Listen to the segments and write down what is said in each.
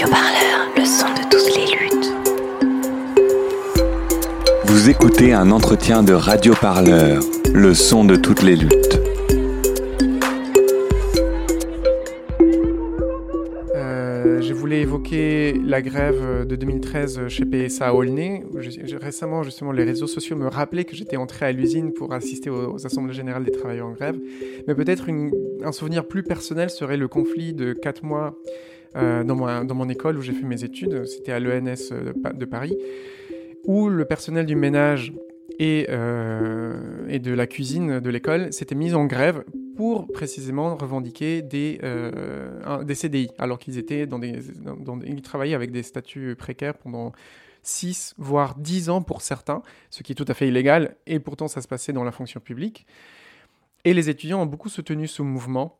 Radio Parleur, le son de toutes les luttes. Vous écoutez un entretien de Radio Parleur, le son de toutes les luttes. Euh, je voulais évoquer la grève de 2013 chez PSA à Aulnay. récemment, justement, les réseaux sociaux me rappelaient que j'étais entré à l'usine pour assister aux, assemblées générales des travailleurs en grève. Mais peut-être un souvenir plus personnel serait le conflit de 4 mois euh, dans, mon école où j'ai fait mes études. C'était à l'ENS de Paris, où le personnel du ménage et, euh, de la cuisine de l'école s'était mis en grève pour précisément revendiquer des, euh, CDI, alors qu'ils étaient dans, ils travaillaient avec des statuts précaires pendant 6 voire 10 ans pour certains, ce qui est tout à fait illégal, et pourtant ça se passait dans la fonction publique. Et les étudiants ont beaucoup soutenu ce mouvement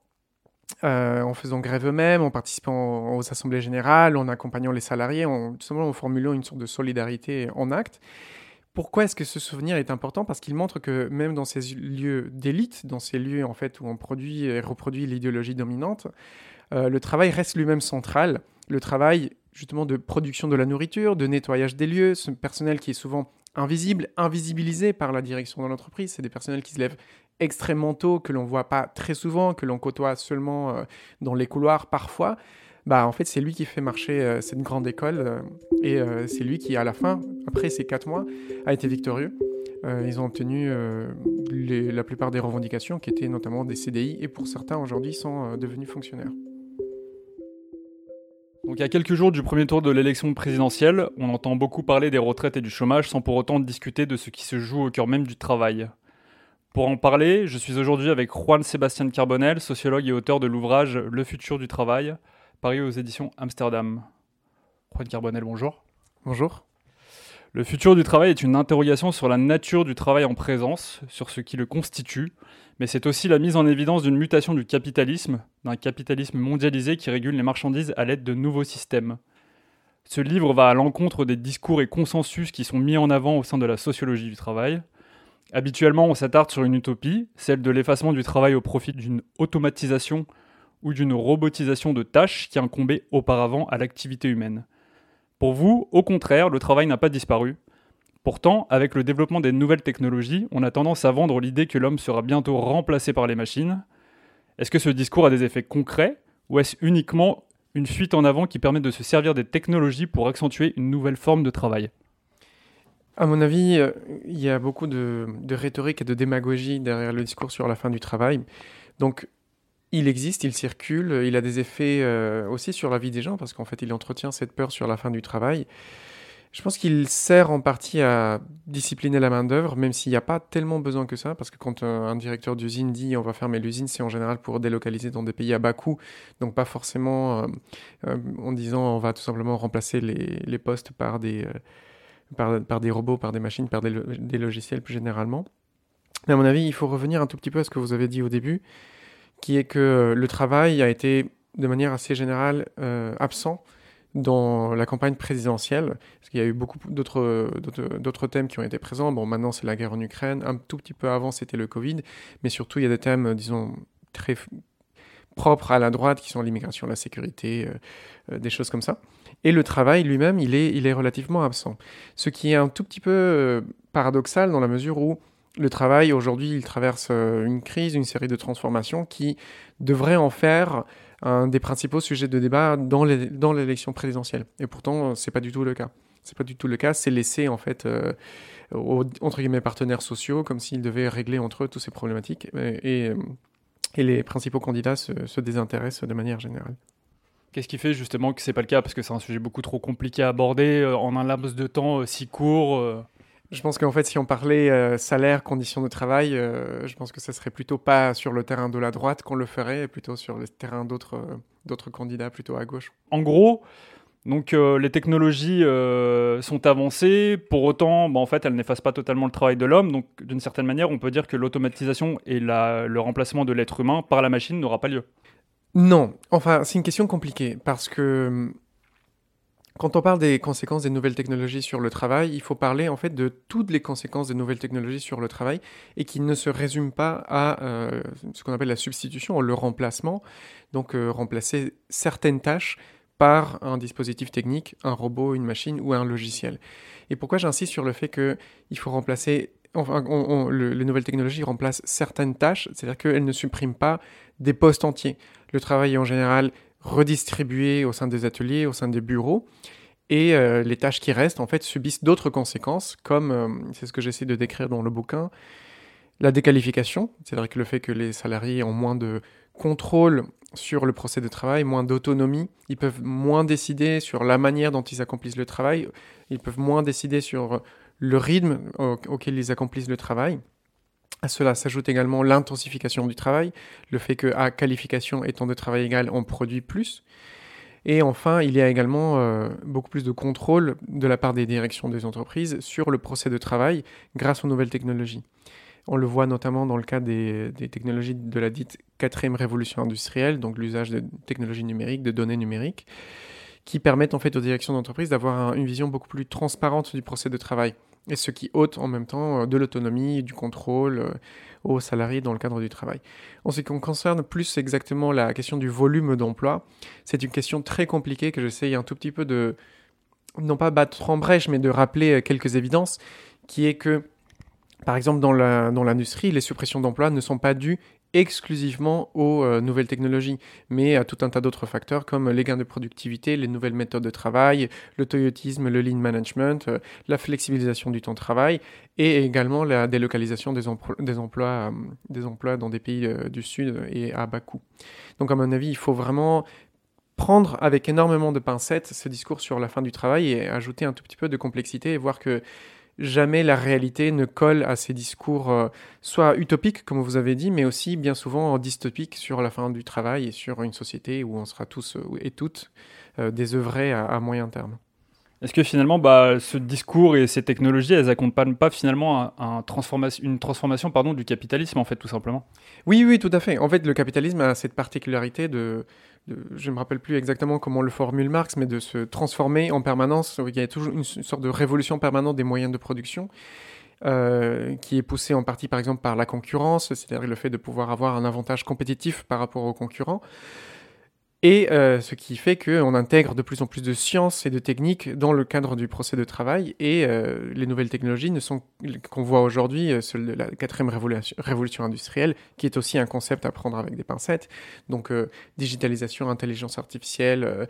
euh, en faisant grève eux-mêmes, en participant aux assemblées générales, en accompagnant les salariés, en, tout simplement en formulant une sorte de solidarité en acte. Pourquoi est-ce que ce souvenir est important? Parce qu'il montre que même dans ces lieux d'élite, dans ces lieux en fait où on produit et reproduit l'idéologie dominante, euh, le travail reste lui-même central. Le travail justement de production de la nourriture, de nettoyage des lieux, ce personnel qui est souvent invisible, invisibilisé par la direction de l'entreprise, c'est des personnels qui se lèvent extrêmement tôt, que l'on voit pas très souvent, que l'on côtoie seulement euh, dans les couloirs parfois bah, en fait, c'est lui qui fait marcher euh, cette grande école euh, et c'est lui qui, à la fin, après ces quatre mois, a été victorieux. ils ont obtenu la plupart des revendications qui étaient notamment des CDI et pour certains aujourd'hui sont devenus fonctionnaires. Donc, à quelques jours du premier tour de l'élection présidentielle, on entend beaucoup parler des retraites et du chômage sans pour autant discuter de ce qui se joue au cœur même du travail. Pour en parler, je suis aujourd'hui avec Juan Sébastien Carbonel, sociologue et auteur de l'ouvrage Le futur du travail, paru aux éditions Amsterdam. Juan Carbonel, bonjour. Bonjour. Le futur du travail est une interrogation sur la nature du travail en présence, sur ce qui le constitue, mais c'est aussi la mise en évidence d'une mutation du capitalisme, d'un capitalisme mondialisé qui régule les marchandises à l'aide de nouveaux systèmes. Ce livre va à l'encontre des discours et consensus qui sont mis en avant au sein de la sociologie du travail. Habituellement, on s'attarde sur une utopie, celle de l'effacement du travail au profit d'une automatisation ou d'une robotisation de tâches qui incombaient auparavant à l'activité humaine. Pour vous, au contraire, le travail n'a pas disparu. Pourtant, avec le développement des nouvelles technologies, on a tendance à vendre l'idée que l'homme sera bientôt remplacé par les machines. Est-ce que ce discours a des effets concrets ou est-ce uniquement une fuite en avant qui permet de se servir des technologies pour accentuer une nouvelle forme de travail? À mon avis, euh, il y a beaucoup de, rhétorique et de démagogie derrière le discours sur la fin du travail. Donc, il existe, il circule, il a des effets euh, aussi sur la vie des gens parce qu'en fait il entretient cette peur sur la fin du travail. Je pense qu'il sert en partie à discipliner la main-d'œuvre, même s'il n'y a pas tellement besoin que ça, parce que quand un, directeur d'usine dit on va fermer l'usine, c'est en général pour délocaliser dans des pays à bas coût, donc pas forcément euh, en disant on va tout simplement remplacer les, postes par des, par, des robots, par des machines, par des, logiciels plus généralement. Mais à mon avis, il faut revenir un tout petit peu à ce que vous avez dit au début qui est que le travail a été de manière assez générale euh, absent dans la campagne présidentielle, parce qu'il y a eu beaucoup d'autres thèmes qui ont été présents. Bon, maintenant c'est la guerre en Ukraine, un tout petit peu avant c'était le Covid, mais surtout il y a des thèmes, disons, très propres à la droite qui sont l'immigration, la sécurité, euh, euh, des choses comme ça. Et le travail lui-même, il est, il est relativement absent. Ce qui est un tout petit peu paradoxal dans la mesure où le travail, aujourd'hui, il traverse euh, une crise, une série de transformations qui devraient en faire un des principaux sujets de débat dans l'élection présidentielle. Et pourtant, ce n'est pas du tout le cas. C'est pas du tout le cas. C'est laissé, en fait, euh, aux, entre guillemets, partenaires sociaux, comme s'ils devaient régler entre eux toutes ces problématiques. Et, les principaux candidats se, se, désintéressent de manière générale. Qu'est-ce qui fait justement que c'est pas le cas? Parce que c'est un sujet beaucoup trop compliqué à aborder euh, en un laps de temps si court. Je pense qu'en fait, si on parlait euh, salaire, conditions de travail, euh, je pense que ce serait plutôt pas sur le terrain de la droite qu'on le ferait, plutôt sur le terrain d'autres euh, d'autres candidats plutôt à gauche. En gros, donc les technologies sont avancées, pour autant, bah, en fait, elles n'effacent pas totalement le travail de l'homme. Donc, d'une certaine manière, on peut dire que l'automatisation et le remplacement de l'être humain par la machine n'aura pas lieu. Non, enfin, c'est une question compliquée parce que quand on parle des conséquences des nouvelles technologies sur le travail, il faut parler en fait de toutes les conséquences des nouvelles technologies sur le travail et qui ne se résument pas à euh, ce qu'on appelle la substitution, le remplacement. Donc euh, remplacer certaines tâches par un dispositif technique, un robot, une machine ou un logiciel. Et pourquoi j'insiste sur le fait qu'il faut remplacer, enfin, les nouvelles technologies remplacent certaines tâches, c'est-à-dire qu'elles ne suppriment pas des postes entiers. Le travail est en général redistribué au sein des ateliers, au sein des bureaux, et euh, les tâches qui restent, en fait, subissent d'autres conséquences, comme, euh, c'est ce que j'essaie de décrire dans le bouquin, la déqualification, c'est-à-dire que le fait que les salariés ont moins de contrôle sur le procès de travail, moins d'autonomie, ils peuvent moins décider sur la manière dont ils accomplissent le travail, ils peuvent moins décider sur le rythme auquel ils accomplissent le travail. À cela s'ajoute également l'intensification du travail, le fait que à qualification et temps de travail égal, on produit plus. Et enfin, il y a également euh, beaucoup plus de contrôle de la part des directions des entreprises sur le procès de travail grâce aux nouvelles technologies. On le voit notamment dans le cas des, technologies de la dite quatrième révolution industrielle, donc l'usage de technologies numériques, de données numériques, qui permettent en fait aux directions d'entreprise d'avoir une vision beaucoup plus transparente du procès de travail, et ce qui ôte en même temps euh, de l'autonomie, du contrôle euh, aux salariés dans le cadre du travail. En ce qui concerne plus exactement la question du volume d'emploi, c'est une question très compliquée que j'essaye un tout petit peu de, non pas battre en brèche, mais de rappeler euh, quelques évidences, qui est que par exemple, dans l'industrie, les suppressions d'emplois ne sont pas dues exclusivement aux euh, nouvelles technologies, mais à tout un tas d'autres facteurs comme les gains de productivité, les nouvelles méthodes de travail, le toyotisme, le lean management, euh, la flexibilisation du temps de travail et également la délocalisation des, euh, des emplois dans des pays du Sud et à bas coût. Donc à mon avis, il faut vraiment prendre avec énormément de pincettes ce discours sur la fin du travail et ajouter un tout petit peu de complexité et voir que jamais la réalité ne colle à ces discours euh, soit utopiques, comme vous avez dit, mais aussi bien souvent dystopiques sur la fin du travail et sur une société où on sera tous euh, et toutes euh, désœuvrés à, à moyen terme. Est-ce que finalement, bah, ce discours et ces technologies, elles accompagnent pas finalement une transformation du capitalisme, en fait, tout simplement? Oui, oui, tout à fait. En fait, le capitalisme a cette particularité de, je ne me rappelle plus exactement comment le formule Marx, mais de se transformer en permanence. Il y a toujours une sorte de révolution permanente des moyens de production. Euh, qui est poussée en partie par exemple par la concurrence, c'est-à-dire le fait de pouvoir avoir un avantage compétitif par rapport aux concurrents. Et euh, ce qui fait qu'on intègre de plus en plus de sciences et de techniques dans le cadre du procès de travail. Et euh, les nouvelles technologies ne sont qu'on voit aujourd'hui, euh, de la quatrième révolution, révolution, industrielle, qui est aussi un concept à prendre avec des pincettes. Donc digitalisation, intelligence artificielle,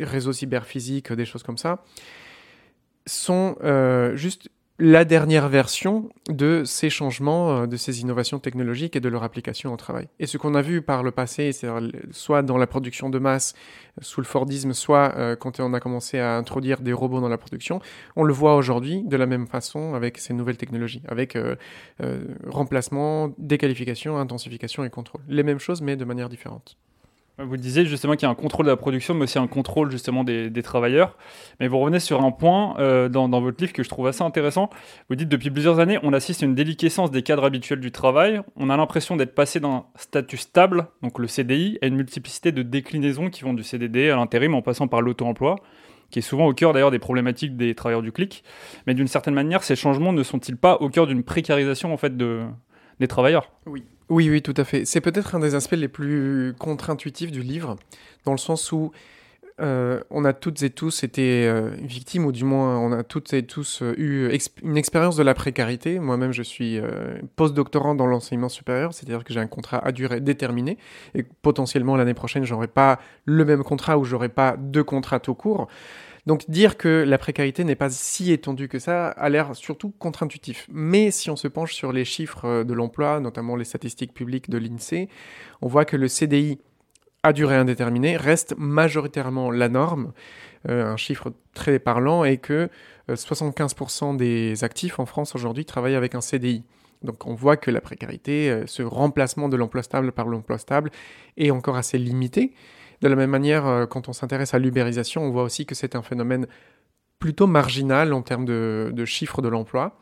réseaux cyberphysiques, des choses comme ça, sont juste la dernière version de ces changements, euh, de ces innovations technologiques et de leur application au travail. Et ce qu'on a vu par le passé, soit dans la production de masse euh, sous le Fordisme, soit euh, quand on a commencé à introduire des robots dans la production, on le voit aujourd'hui de la même façon avec ces nouvelles technologies, avec remplacement, déqualification, intensification et contrôle. Les mêmes choses, mais de manière différente. Vous disiez justement qu'il y a un contrôle de la production, mais aussi un contrôle justement des, travailleurs. Mais vous revenez sur un point euh, dans, votre livre que je trouve assez intéressant. Vous dites depuis plusieurs années, on assiste à une déliquescence des cadres habituels du travail. On a l'impression d'être passé d'un statut stable, donc le CDI, à une multiplicité de déclinaisons qui vont du CDD à l'intérim en passant par l'auto-emploi qui est souvent au cœur d'ailleurs des problématiques des travailleurs du clic. Mais d'une certaine manière, ces changements ne sont-ils pas au cœur d'une précarisation en fait de, des travailleurs? Oui. Oui, oui, tout à fait. C'est peut-être un des aspects les plus contre-intuitifs du livre, dans le sens où euh, on a toutes et tous été euh, victimes, ou du moins on a toutes et tous euh, eu une expérience de la précarité. Moi-même, je suis post-doctorant dans l'enseignement supérieur, c'est-à-dire que j'ai un contrat à durée déterminée, et potentiellement l'année prochaine, j'aurai pas le même contrat ou j'aurai pas deux contrats tout court. Donc dire que la précarité n'est pas si étendue que ça a l'air surtout contre-intuitif. Mais si on se penche sur les chiffres euh, de l'emploi, notamment les statistiques publiques de l'INSEE, on voit que le CDI à durée indéterminée reste majoritairement la norme, euh, un chiffre très parlant, et que 75% euh, des actifs en France aujourd'hui travaillent avec un CDI. Donc on voit que la précarité, ce remplacement de l'emploi stable par l'emploi stable est encore assez limité. De la même manière, euh, quand on s'intéresse à l'ubérisation, on voit aussi que c'est un phénomène plutôt marginal en termes de, chiffres de l'emploi,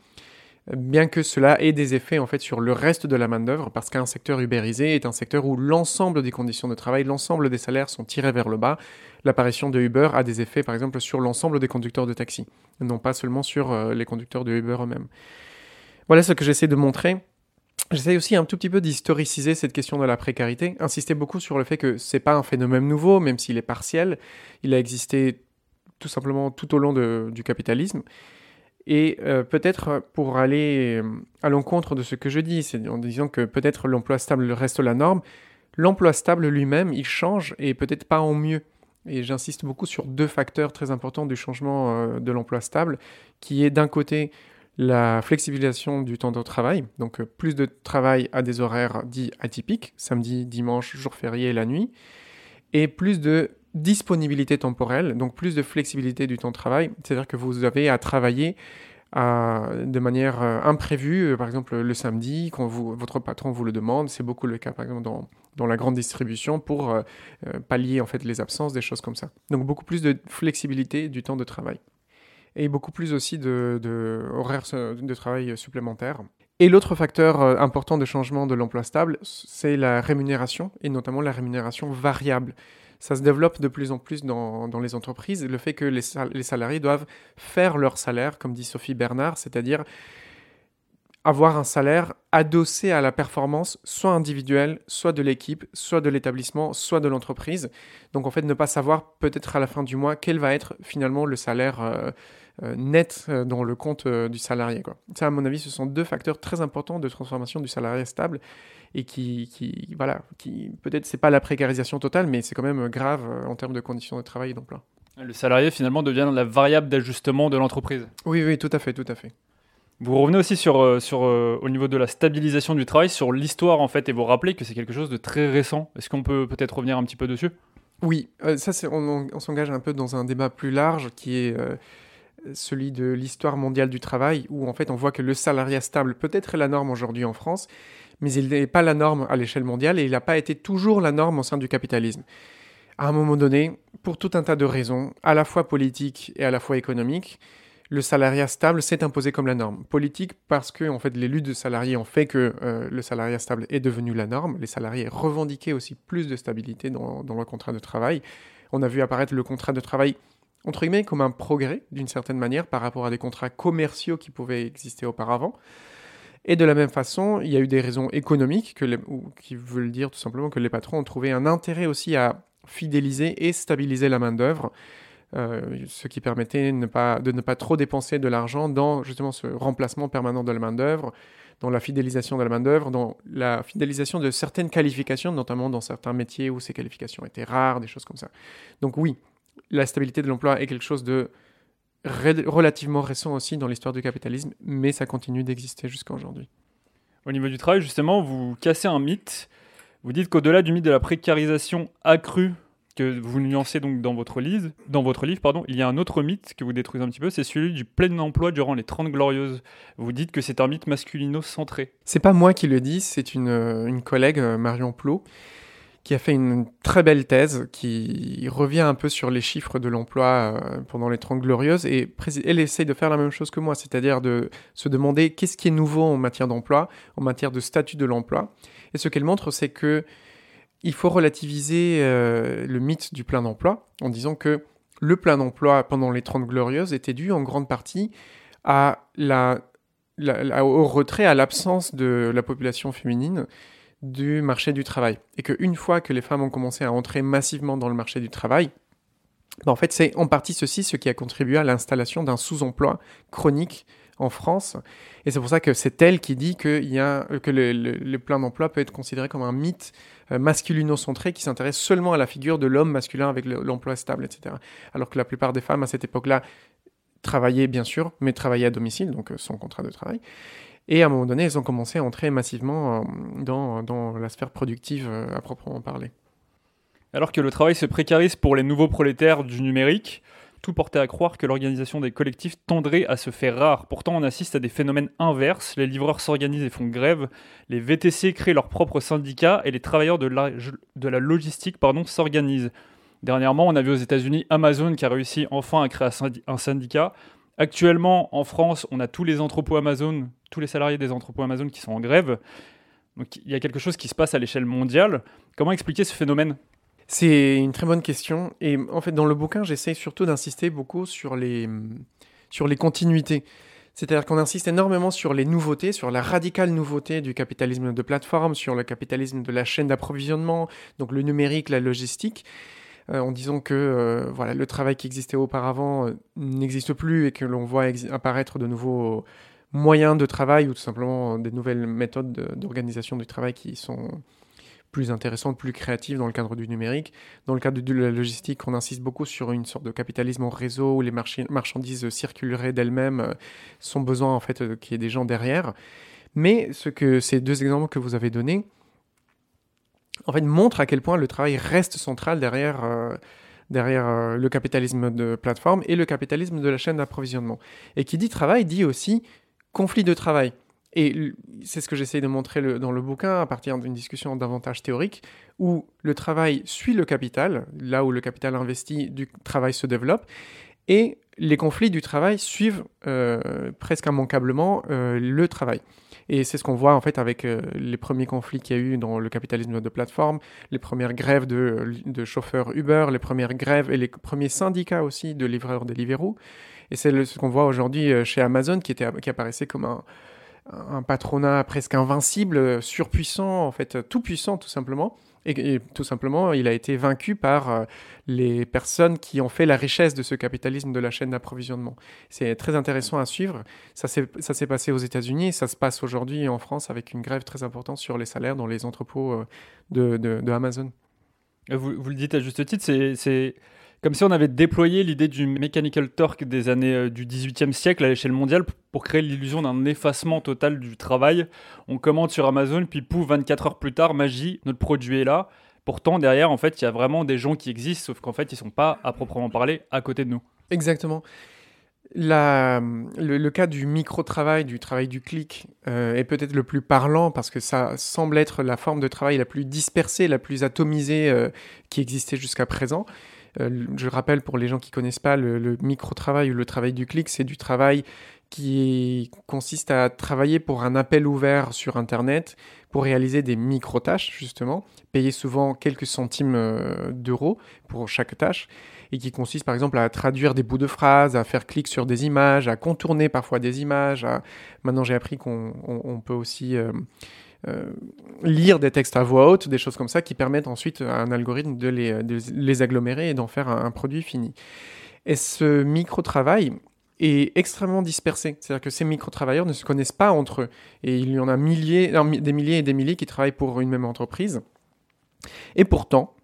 bien que cela ait des effets en fait sur le reste de la main-d'œuvre, parce qu'un secteur ubérisé est un secteur où l'ensemble des conditions de travail, l'ensemble des salaires sont tirés vers le bas. L'apparition de Uber a des effets, par exemple, sur l'ensemble des conducteurs de taxi, non pas seulement sur euh, les conducteurs de Uber eux-mêmes. Voilà ce que j'essaie de montrer J'essaie aussi un tout petit peu d'historiciser cette question de la précarité, insister beaucoup sur le fait que c'est pas un phénomène nouveau, même s'il est partiel. Il a existé tout simplement tout au long du capitalisme. Et euh, peut-être pour aller euh, à l'encontre de ce que je dis, c'est en disant que peut-être l'emploi stable reste la norme, l'emploi stable lui-même, il change et peut-être pas en mieux. Et j'insiste beaucoup sur deux facteurs très importants du changement euh, de l'emploi stable, qui est d'un côté la flexibilisation du temps de travail, donc plus de travail à des horaires dits atypiques, samedi, dimanche, jour férié et la nuit, et plus de disponibilité temporelle, donc plus de flexibilité du temps de travail, c'est-à-dire que vous avez à travailler de manière euh, imprévue, euh, par exemple le samedi, quand votre patron vous le demande, c'est beaucoup le cas par exemple dans, la grande distribution pour euh, pallier en fait les absences, des choses comme ça. Donc beaucoup plus de flexibilité du temps de travail et beaucoup plus aussi de, de horaires de travail supplémentaires. Et l'autre facteur important de changement de l'emploi stable, c'est la rémunération et notamment la rémunération variable ça se développe de plus en plus dans, les entreprises, le fait que les, salariés doivent faire leur salaire, comme dit Sophie Bernard, c'est-à-dire avoir un salaire adossé à la performance soit individuelle, soit de l'équipe, soit de l'établissement, soit de l'entreprise. Donc en fait, ne pas savoir peut-être à la fin du mois quel va être finalement le salaire euh, euh, net euh, dans le compte du salarié. Quoi. Ça, à mon avis, ce sont deux facteurs très importants de transformation du salarié stable et qui, qui voilà, qui peut-être c'est pas la précarisation totale, mais c'est quand même grave euh, en termes de conditions de travail et d'emploi. Le salarié finalement devient la variable d'ajustement de l'entreprise. Oui, oui, tout à fait, tout à fait. Vous revenez aussi sur, euh, sur euh, au niveau de la stabilisation du travail, sur l'histoire en fait, et vous rappelez que c'est quelque chose de très récent. Est-ce qu'on peut peut-être revenir un petit peu dessus? Oui, ça c'est, on, on, s'engage un peu dans un débat plus large qui est celui de l'histoire mondiale du travail, où en fait on voit que le salariat stable peut être la norme aujourd'hui en France, mais il n'est pas la norme à l'échelle mondiale et il n'a pas été toujours la norme au sein du capitalisme. À un moment donné, pour tout un tas de raisons, à la fois politiques et à la fois économiques, le salariat stable s'est imposé comme la norme. Politique parce que en fait, les luttes de salariés ont fait que euh, le salariat stable est devenu la norme. Les salariés revendiquaient aussi plus de stabilité dans, dans le contrat de travail. On a vu apparaître le contrat de travail entre guillemets comme un progrès d'une certaine manière par rapport à des contrats commerciaux qui pouvaient exister auparavant. Et de la même façon, il y a eu des raisons économiques que qui veulent dire tout simplement que les patrons ont trouvé un intérêt aussi à fidéliser et stabiliser la main-d'œuvre, euh, ce qui permettait de ne, pas, de ne pas trop dépenser de l'argent dans justement ce remplacement permanent de la main-d'œuvre, dans la fidélisation de la main-d'œuvre, dans la fidélisation de certaines qualifications, notamment dans certains métiers où ces qualifications étaient rares, des choses comme ça. Donc, oui, la stabilité de l'emploi est quelque chose de relativement récent aussi dans l'histoire du capitalisme, mais ça continue d'exister jusqu'à aujourd'hui. Au niveau du travail, justement, vous cassez un mythe. Vous dites qu'au-delà du mythe de la précarisation accrue que vous nuancez donc dans votre livre, dans votre livre pardon, il y a un autre mythe que vous détruisez un petit peu, c'est celui du plein emploi durant les 30 glorieuses. Vous dites que c'est un mythe masculino-centré. C'est pas moi qui le dis, c'est une, une collègue, euh, Marion Plot, qui a fait une très belle thèse qui revient un peu sur les chiffres de l'emploi euh, pendant les 30 glorieuses et elle essaye de faire la même chose que moi, c'est-à-dire de se demander qu'est-ce qui est nouveau en matière d'emploi, en matière de statut de l'emploi. Et ce qu'elle montre, c'est que il faut relativiser euh, le mythe du plein d'emploi en disant que le plein d'emploi pendant les 30 glorieuses était dû en grande partie au retrait, à l'absence de la population féminine du marché du travail. Et qu'une fois que les femmes ont commencé à entrer massivement dans le marché du travail, ben, en fait, c'est en partie ceci ce qui a contribué à l'installation d'un sous-emploi chronique en France. Et c'est pour ça que c'est elle qui dit que, y a, que le, plein d'emploi peut être considéré comme un mythe euh, masculino-centré qui s'intéresse seulement à la figure de l'homme masculin avec l'emploi stable, etc. Alors que la plupart des femmes à cette époque-là travaillaient bien sûr, mais travaillaient à domicile, donc euh, sans contrat de travail. Et à un moment donné, elles ont commencé à entrer massivement euh, dans, dans la sphère productive euh, à proprement parler. Alors que le travail se précarise pour les nouveaux prolétaires du numérique, tout portait à croire que l'organisation des collectifs tendrait à se faire rare. Pourtant, on assiste à des phénomènes inverses. Les livreurs s'organisent et font grève, les VTC créent leurs propres syndicats et les travailleurs de la, de la logistique s'organisent. Dernièrement, on a vu aux États-Unis Amazon qui a réussi enfin à créer un syndicat. Actuellement, en France, on a tous les entrepôts Amazon, tous les salariés des entrepôts Amazon qui sont en grève. Donc il y a quelque chose qui se passe à l'échelle mondiale. Comment expliquer ce phénomène? C'est une très bonne question. Et en fait, dans le bouquin, j'essaie surtout d'insister beaucoup sur les, sur les continuités. C'est-à-dire qu'on insiste énormément sur les nouveautés, sur la radicale nouveauté du capitalisme de plateforme, sur le capitalisme de la chaîne d'approvisionnement, donc le numérique, la logistique, en disant que euh, voilà, le travail qui existait auparavant euh, n'existe plus et que l'on voit apparaître de nouveaux moyens de travail ou tout simplement des nouvelles méthodes d'organisation du travail qui sont plus intéressantes, plus créatives dans le cadre du numérique. Dans le cadre de la logistique, on insiste beaucoup sur une sorte de capitalisme en réseau où les marchandises circuleraient d'elles-mêmes euh, sans besoin en fait euh, qu'il y ait des gens derrière. Mais ce que ces deux exemples que vous avez donnés, en fait, montrent à quel point le travail reste central derrière, euh, derrière le capitalisme de plateforme et le capitalisme de la chaîne d'approvisionnement. Et qui dit travail dit aussi conflit de travail. Et c'est ce que j'essaie de montrer dans le bouquin à partir d'une discussion davantage théorique, où le travail suit le capital, là où le capital investi, du travail se développe, et les conflits du travail suivent euh, presque immanquablement euh, le travail. Et c'est ce qu'on voit en fait avec euh, les premiers conflits qu'il y a eu dans le capitalisme de plateforme, les premières grèves de, chauffeurs Uber, les premières grèves et les premiers syndicats aussi de livreurs Deliveroo. Et c'est ce qu'on voit aujourd'hui chez Amazon qui, était, qui apparaissait comme un, un patronat presque invincible, surpuissant, en fait, tout puissant tout simplement. Et, tout simplement, il a été vaincu par euh, les personnes qui ont fait la richesse de ce capitalisme de la chaîne d'approvisionnement. C'est très intéressant à suivre. Ça s'est passé aux États-Unis, ça se passe aujourd'hui en France avec une grève très importante sur les salaires dans les entrepôts euh, de, de, Amazon. Vous, vous, le dites à juste titre, c'est comme si on avait déployé l'idée du mechanical torque des années euh, du 18e siècle à l'échelle mondiale pour créer l'illusion d'un effacement total du travail. On commande sur Amazon, puis pouf, 24 heures plus tard, magie, notre produit est là. Pourtant, derrière, en fait, il y a vraiment des gens qui existent, sauf qu'en fait, ils ne sont pas, à proprement parler, à côté de nous. Exactement. Le, cas du micro-travail, du travail du clic, euh, est peut-être le plus parlant parce que ça semble être la forme de travail la plus dispersée, la plus atomisée euh, qui existait jusqu'à présent. Euh, je rappelle pour les gens qui connaissent pas, le, micro-travail ou le travail du clic, c'est du travail qui consiste à travailler pour un appel ouvert sur Internet pour réaliser des micro-tâches, justement, payer souvent quelques centimes euh, d'euros pour chaque tâche, et qui consiste par exemple à traduire des bouts de phrases, à faire clic sur des images, à contourner parfois des images. Maintenant j'ai appris qu'on peut aussi... Euh, lire des textes à voix haute, des choses comme ça, qui permettent ensuite à un algorithme de les, agglomérer et d'en faire un, produit fini. Et ce micro-travail est extrêmement dispersé. C'est-à-dire que ces micro-travailleurs ne se connaissent pas entre eux. Et il y en a des milliers et des milliers qui travaillent pour une même entreprise. Et pourtant,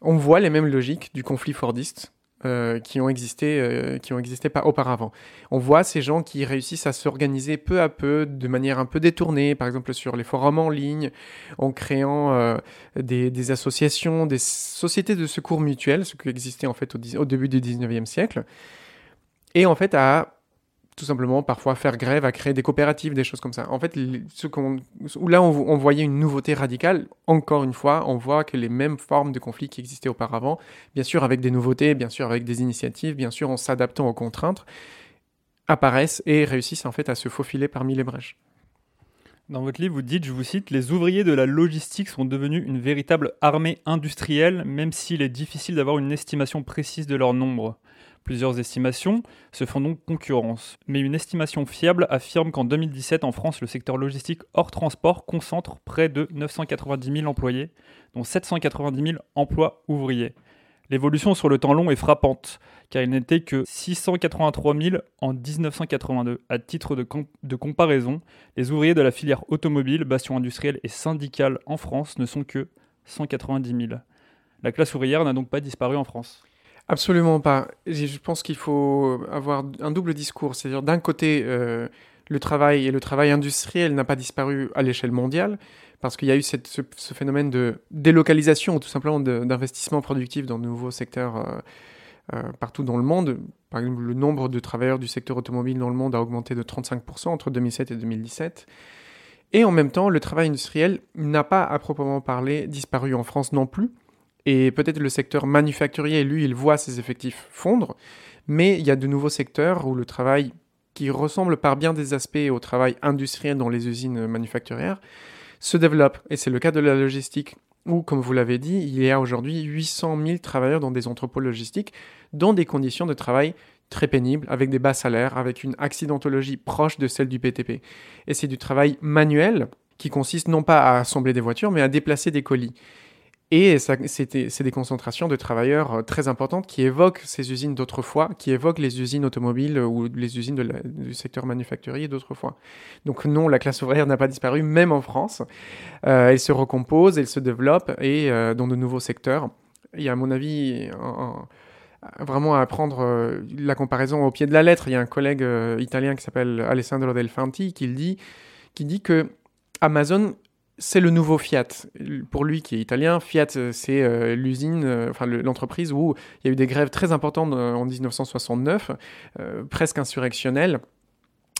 on voit les mêmes logiques du conflit fordiste euh, qui ont existé, euh, qui ont existé pas auparavant. On voit ces gens qui réussissent à s'organiser peu à peu, de manière un peu détournée, par exemple sur les forums en ligne, en créant euh, des, associations, des sociétés de secours mutuels, ce qui existait en fait au, au début du 19e siècle, et en fait à tout simplement parfois faire grève, à créer des coopératives, des choses comme ça. En fait, ce qu'on, là on, voyait une nouveauté radicale, encore une fois, on voit que les mêmes formes de conflits qui existaient auparavant, bien sûr avec des nouveautés, bien sûr avec des initiatives, bien sûr en s'adaptant aux contraintes, apparaissent et réussissent en fait à se faufiler parmi les brèches. Dans votre livre, vous dites, je vous cite, Les ouvriers de la logistique sont devenus une véritable armée industrielle, même s'il est difficile d'avoir une estimation précise de leur nombre. Plusieurs estimations se font donc concurrence, mais une estimation fiable affirme qu'en 2017 en France, le secteur logistique hors transport concentre près de 990 000 employés, dont 790 000 emplois ouvriers. L'évolution sur le temps long est frappante, car il n'était que 683 000 en 1982. À titre de, de, comparaison, les ouvriers de la filière automobile, bastion industriel et syndical en France ne sont que 190 000. La classe ouvrière n'a donc pas disparu en France. Absolument pas. Je pense qu'il faut avoir un double discours. C'est-à-dire, d'un côté, euh, le travail et le travail industriel n'a pas disparu à l'échelle mondiale, parce qu'il y a eu ce, phénomène de délocalisation ou tout simplement d'investissement productif dans de nouveaux secteurs euh, euh, partout dans le monde. Par exemple, le nombre de travailleurs du secteur automobile dans le monde a augmenté de 35% entre 2007 et 2017. Et en même temps, le travail industriel n'a pas, à proprement parler, disparu en France non plus. Et peut-être le secteur manufacturier, lui, il voit ses effectifs fondre, mais il y a de nouveaux secteurs où le travail, qui ressemble par bien des aspects au travail industriel dans les usines manufacturières, se développe. Et c'est le cas de la logistique, où, comme vous l'avez dit, il y a aujourd'hui 800 000 travailleurs dans des entrepôts logistiques, dans des conditions de travail très pénible, avec des bas salaires, avec une accidentologie proche de celle du PTP. Et c'est du travail manuel qui consiste non pas à assembler des voitures, mais à déplacer des colis. Et c'est des concentrations de travailleurs euh, très importantes qui évoquent ces usines d'autrefois, qui évoquent les usines automobiles ou les usines du secteur manufacturier d'autrefois. Donc non, la classe ouvrière n'a pas disparu, même en France. Euh, elle se recompose, elle se développe, et euh, dans de nouveaux secteurs. Il y a, à mon avis, vraiment à prendre la comparaison au pied de la lettre. Il y a un collègue italien qui s'appelle Alessandro Del Fanti qui dit, qui dit que Amazon c'est le nouveau Fiat. Pour lui qui est italien, Fiat, euh, c'est euh, l'usine, euh, l'entreprise où il y a eu des grèves très importantes en 1969, presque insurrectionnelles.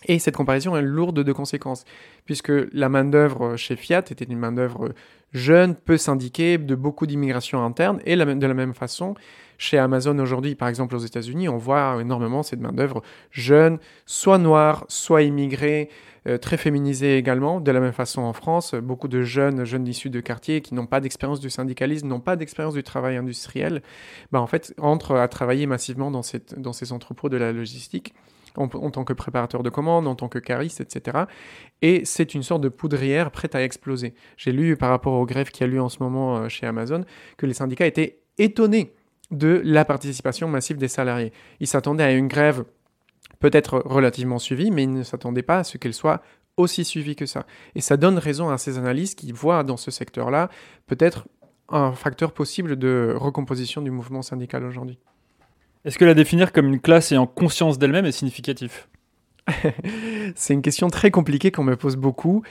Et cette comparaison est lourde de conséquences, puisque la main-d'œuvre chez Fiat était une main-d'œuvre jeune, peu syndiquée, de beaucoup d'immigration interne, et de la même façon, chez Amazon aujourd'hui, par exemple aux États-Unis, on voit énormément cette main-d'œuvre jeune, soit noire, soit immigrée, euh, très féminisée également. De la même façon en France, beaucoup de jeunes, jeunes issus de quartiers qui n'ont pas d'expérience du syndicalisme, n'ont pas d'expérience du travail industriel, bah, en fait, entrent à travailler massivement dans, cette, dans ces entrepôts de la logistique. En, tant que préparateur de commandes, en tant que cariste, etc. Et c'est une sorte de poudrière prête à exploser. J'ai lu par rapport aux grèves qui a lieu en ce moment euh, chez Amazon que les syndicats étaient étonnés de la participation massive des salariés. Ils s'attendaient à une grève peut-être relativement suivie, mais ils ne s'attendaient pas à ce qu'elle soit aussi suivie que ça. Et ça donne raison à ces analystes qui voient dans ce secteur-là peut-être un facteur possible de recomposition du mouvement syndical aujourd'hui. Est-ce que la définir comme une classe ayant conscience d'elle-même est significatif c'est une question très compliquée qu'on me pose beaucoup.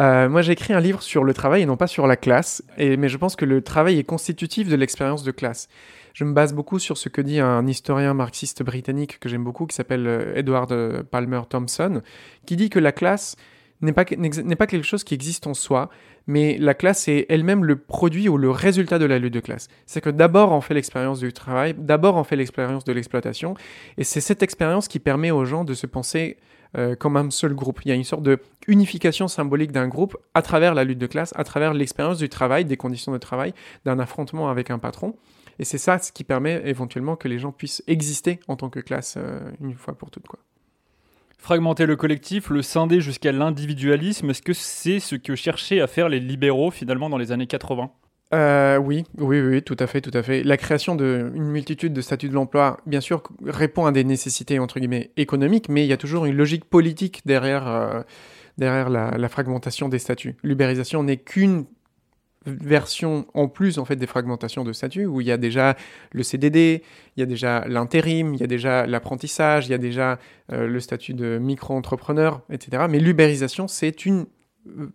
Euh, moi, j'ai écrit un livre sur le travail et non pas sur la classe, mais je pense que le travail est constitutif de l'expérience de classe. Je me base beaucoup sur ce que dit un historien marxiste britannique que j'aime beaucoup, qui s'appelle euh, Edward euh, Palmer Thompson, qui dit que la classe n'est pas, n'est pas quelque chose qui existe en soi, mais la classe est elle-même le produit ou le résultat de la lutte de classe. C'est que d'abord on fait l'expérience du travail, d'abord on fait l'expérience de l'exploitation, et c'est cette expérience qui permet aux gens de se penser euh, comme un seul groupe. Il y a une sorte de unification symbolique d'un groupe à travers la lutte de classe, à travers l'expérience du travail, des conditions de travail, d'un affrontement avec un patron. Et c'est ça ce qui permet éventuellement que les gens puissent exister en tant que classe euh, une fois pour toutes. Quoi. Fragmenter le collectif, le scinder jusqu'à l'individualisme, est-ce que c'est ce que cherchaient à faire les libéraux finalement dans les années 80 euh, oui, oui, oui, tout à fait, tout à fait. La création d'une multitude de statuts de l'emploi, bien sûr, répond à des nécessités entre guillemets économiques, mais il y a toujours une logique politique derrière, euh, la, la, fragmentation des statuts. L'ubérisation n'est qu'une version en plus en fait des fragmentations de statuts où il y a déjà le CDD, il y a déjà l'intérim, il y a déjà l'apprentissage, il y a déjà euh, le statut de micro-entrepreneur, etc. Mais l'ubérisation, c'est une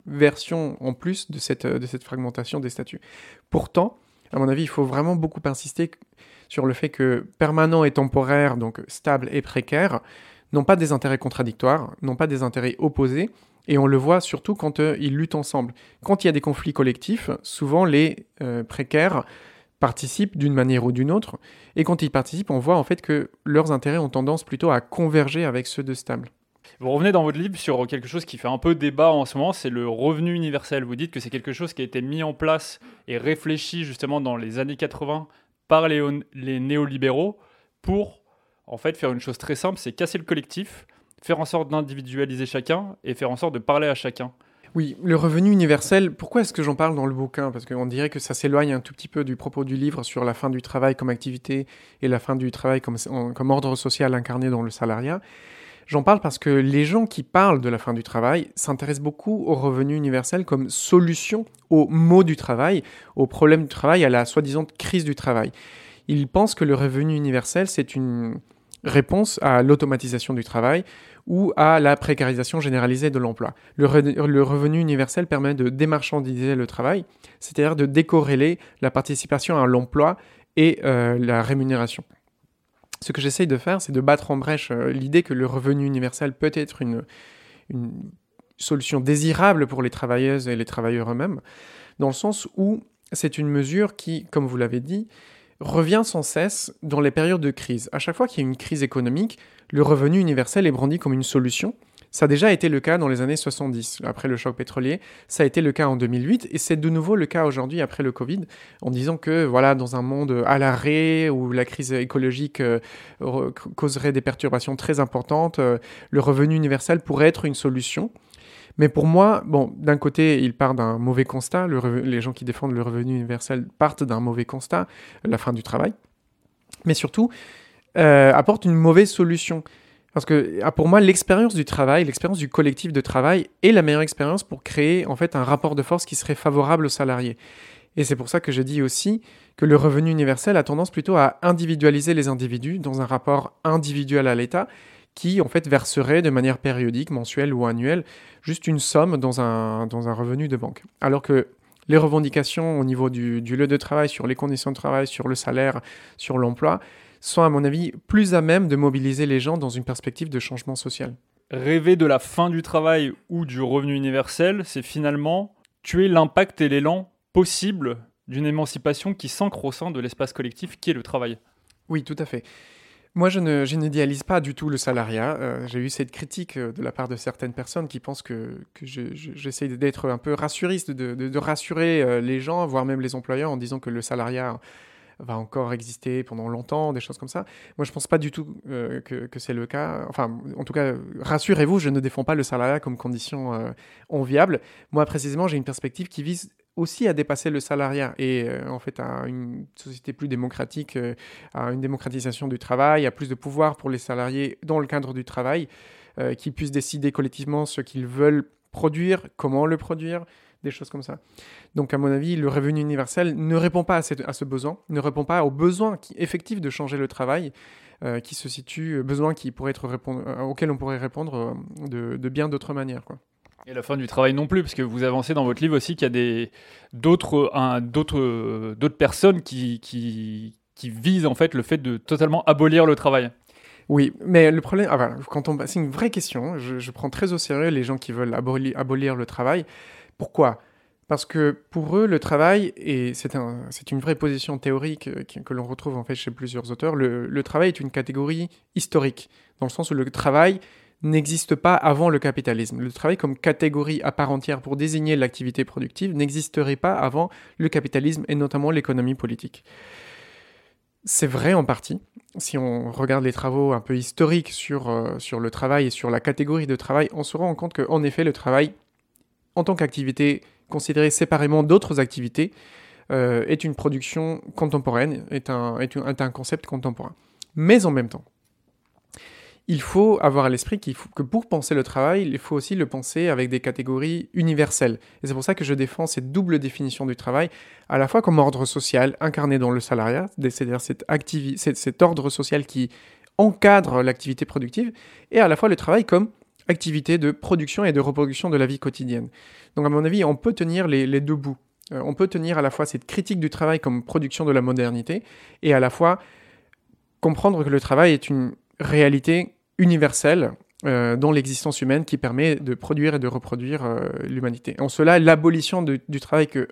version en plus de cette, de cette fragmentation des statuts. Pourtant, à mon avis, il faut vraiment beaucoup insister sur le fait que permanent et temporaire, donc stable et précaire, n'ont pas des intérêts contradictoires, n'ont pas des intérêts opposés, et on le voit surtout quand euh, ils luttent ensemble. Quand il y a des conflits collectifs, souvent les euh, précaires participent d'une manière ou d'une autre, et quand ils participent, on voit en fait que leurs intérêts ont tendance plutôt à converger avec ceux de stable. Vous revenez dans votre livre sur quelque chose qui fait un peu débat en ce moment, c'est le revenu universel. Vous dites que c'est quelque chose qui a été mis en place et réfléchi justement dans les années 80 par les, les néolibéraux pour en fait faire une chose très simple, c'est casser le collectif, faire en sorte d'individualiser chacun et faire en sorte de parler à chacun. Oui, le revenu universel, pourquoi est-ce que j'en parle dans le bouquin? Parce qu'on dirait que ça s'éloigne un tout petit peu du propos du livre sur la fin du travail comme activité et la fin du travail comme, comme ordre social incarné dans le salariat. J'en parle parce que les gens qui parlent de la fin du travail s'intéressent beaucoup au revenu universel comme solution aux maux du travail, aux problèmes du travail, à la soi-disant crise du travail. Ils pensent que le revenu universel, c'est une réponse à l'automatisation du travail, ou à la précarisation généralisée de l'emploi. Le, revenu universel permet de démarchandiser le travail, c'est-à-dire de décorréler la participation à l'emploi et euh, la rémunération. Ce que j'essaye de faire, c'est de battre en brèche euh, l'idée que le revenu universel peut être une, une solution désirable pour les travailleuses et les travailleurs eux-mêmes, dans le sens où c'est une mesure qui, comme vous l'avez dit, revient sans cesse dans les périodes de crise. À chaque fois qu'il y a une crise économique, le revenu universel est brandi comme une solution. Ça a déjà été le cas dans les années 70, après le choc pétrolier. Ça a été le cas en 2008 et c'est de nouveau le cas aujourd'hui après le Covid, en disant que voilà, dans un monde à l'arrêt où la crise écologique euh, causerait des perturbations très importantes, euh, le revenu universel pourrait être une solution. Mais pour moi, d'un côté, il part d'un mauvais constat. les gens qui défendent le revenu universel partent d'un mauvais constat, la fin du travail. Mais surtout, euh, apporte une mauvaise solution. Parce que ah, pour moi, l'expérience du travail, l'expérience du collectif de travail est la meilleure expérience pour créer en fait un rapport de force qui serait favorable aux salariés. Et c'est pour ça que je dis aussi que le revenu universel a tendance plutôt à individualiser les individus dans un rapport individuel à l'État qui en fait verserait de manière périodique, mensuelle ou annuelle, juste une somme dans un, dans un revenu de banque. Alors que les revendications au niveau du, du lieu de travail, sur les conditions de travail, sur le salaire, sur l'emploi, sont, à mon avis, plus à même de mobiliser les gens dans une perspective de changement social. Rêver de la fin du travail ou du revenu universel, c'est finalement tuer l'impact et l'élan possible d'une émancipation qui s'ancre au sein de l'espace collectif qui est le travail. Oui, tout à fait. Moi, je, ne, n'idéalise pas du tout le salariat. Euh, j'ai eu cette critique euh, de la part de certaines personnes qui pensent que, que j'essaie d'être un peu rassuriste, de, rassurer euh, les gens, voire même les employeurs, en disant que le salariat va encore exister pendant longtemps, des choses comme ça. Moi, je pense pas du tout que, c'est le cas. Enfin, en tout cas, rassurez-vous, je ne défends pas le salariat comme condition enviable. Moi, précisément, j'ai une perspective qui vise aussi à dépasser le salariat et euh, en fait à une société plus démocratique, à une démocratisation du travail, à plus de pouvoir pour les salariés dans le cadre du travail, qui puissent décider collectivement ce qu'ils veulent produire, comment le produire, des choses comme ça. Donc, à mon avis, le revenu universel ne répond pas à, ce besoin, ne répond pas aux besoins qui, effectifs de changer le travail, euh, qui se situe, euh, besoins qui pourraient être euh, auxquels on pourrait répondre de, bien d'autres manières. Quoi. Et la fin du travail non plus, parce que vous avancez dans votre livre aussi qu'il y a des, d'autres, personnes qui, visent en fait le fait de totalement abolir le travail. Oui, mais le problème, ah, quand on, c'est une vraie question. Je, prends très au sérieux les gens qui veulent abolir, le travail. Pourquoi? Parce que pour eux, le travail, et c'est un, une vraie position théorique euh, que, l'on retrouve en fait chez plusieurs auteurs, le, travail est une catégorie historique, dans le sens où le travail n'existe pas avant le capitalisme. Le travail comme catégorie à part entière pour désigner l'activité productive n'existerait pas avant le capitalisme et notamment l'économie politique. C'est vrai en partie. Si on regarde les travaux un peu historiques sur, euh, le travail et sur la catégorie de travail, on se rend compte qu'en effet, le travail en tant qu'activité considérée séparément d'autres activités, euh, est une production contemporaine, est, un, concept contemporain. Mais en même temps, il faut avoir à l'esprit faut, que pour penser le travail, il faut aussi le penser avec des catégories universelles. Et c'est pour ça que je défends cette double définition du travail, à la fois comme ordre social incarné dans le salariat, c'est-à-dire cet, cet ordre social qui encadre l'activité productive, et à la fois le travail comme activité de production et de reproduction de la vie quotidienne. Donc à mon avis, on peut tenir les, deux bouts. Euh, on peut tenir à la fois cette critique du travail comme production de la modernité et à la fois comprendre que le travail est une réalité universelle euh, dans l'existence humaine qui permet de produire et de reproduire euh, l'humanité. En cela, l'abolition du travail que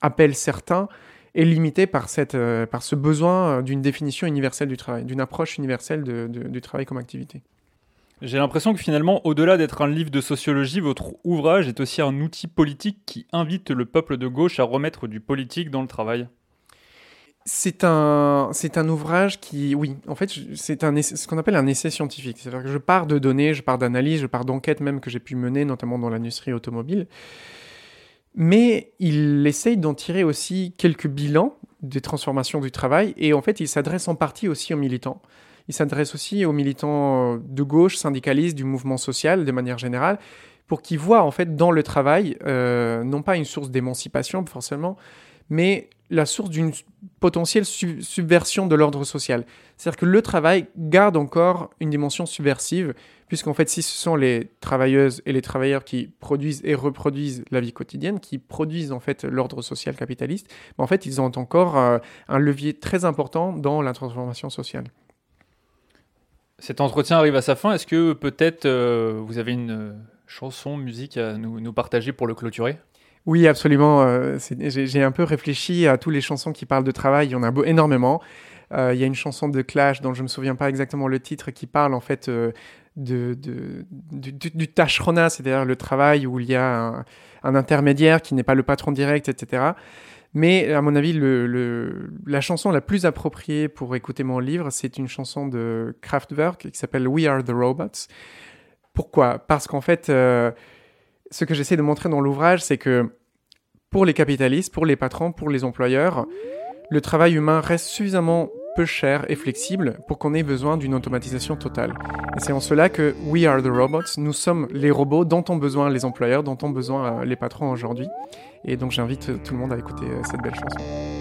appellent certains est limitée par, cette, par ce besoin d'une définition universelle du travail, d'une approche universelle du travail comme activité. J'ai l'impression que finalement, au-delà d'être un livre de sociologie, votre ouvrage est aussi un outil politique qui invite le peuple de gauche à remettre du politique dans le travail. C'est un, c'est un ouvrage qui, oui, en fait, c'est un ce qu'on appelle un essai scientifique. C'est-à-dire que je pars de données, je pars d'analyses, je pars d'enquêtes même que j'ai pu mener, notamment dans l'industrie automobile. Mais il essaye d'en tirer aussi quelques bilans des transformations du travail, et en fait, il s'adresse en partie aussi aux militants. Il s'adresse aussi aux militants euh, de gauche, syndicalistes, du mouvement social de manière générale, pour qu'ils voient en fait dans le travail euh, non pas une source d'émancipation forcément, mais la source d'une potentielle subversion de l'ordre social. C'est-à-dire que le travail garde encore une dimension subversive, puisqu'en fait, si ce sont les travailleuses et les travailleurs qui produisent et reproduisent la vie quotidienne, qui produisent en fait l'ordre social capitaliste, ben, en fait, ils ont encore euh, un levier très important dans la transformation sociale. Cet entretien arrive à sa fin. Est-ce que peut-être euh, vous avez une euh, chanson, musique à nous, partager pour le clôturer? Oui, absolument. Euh, j'ai un peu réfléchi à toutes les chansons qui parlent de travail. Il y en a énormément. il y a une chanson de Clash dont je ne me souviens pas exactement le titre qui parle en fait de, du, du, c'est-à-dire le travail où il y a un, intermédiaire qui n'est pas le patron direct, etc. Mais à mon avis, la chanson la plus appropriée pour écouter mon livre, c'est une chanson de Kraftwerk qui s'appelle We Are the Robots. Pourquoi? Parce qu'en fait, euh, ce que j'essaie de montrer dans l'ouvrage, c'est que pour les capitalistes, pour les patrons, pour les employeurs, le travail humain reste suffisamment peu cher et flexible pour qu'on ait besoin d'une automatisation totale. Et c'est en cela que We Are the Robots, nous sommes les robots dont ont besoin les employeurs, dont ont besoin euh, les patrons aujourd'hui. Et donc j'invite tout le monde à écouter euh, cette belle chanson.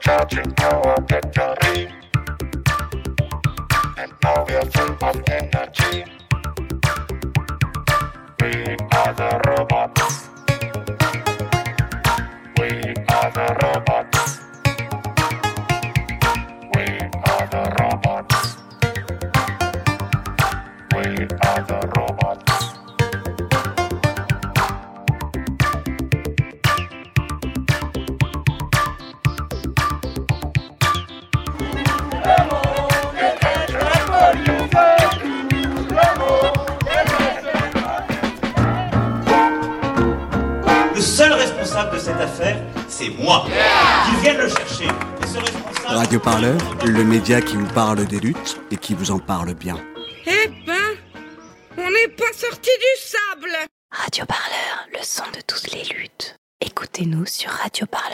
Charging our battery. And now we are full of energy. We are the robots. Responsable de cette affaire, c'est moi. Qu'ils viennent le chercher. Et ce responsable- Radio Parleur, le média qui vous parle des luttes et qui vous en parle bien. Eh ben, on n'est pas sorti du sable Radio Parleur, le son de toutes les luttes. Écoutez-nous sur radioparleur.net.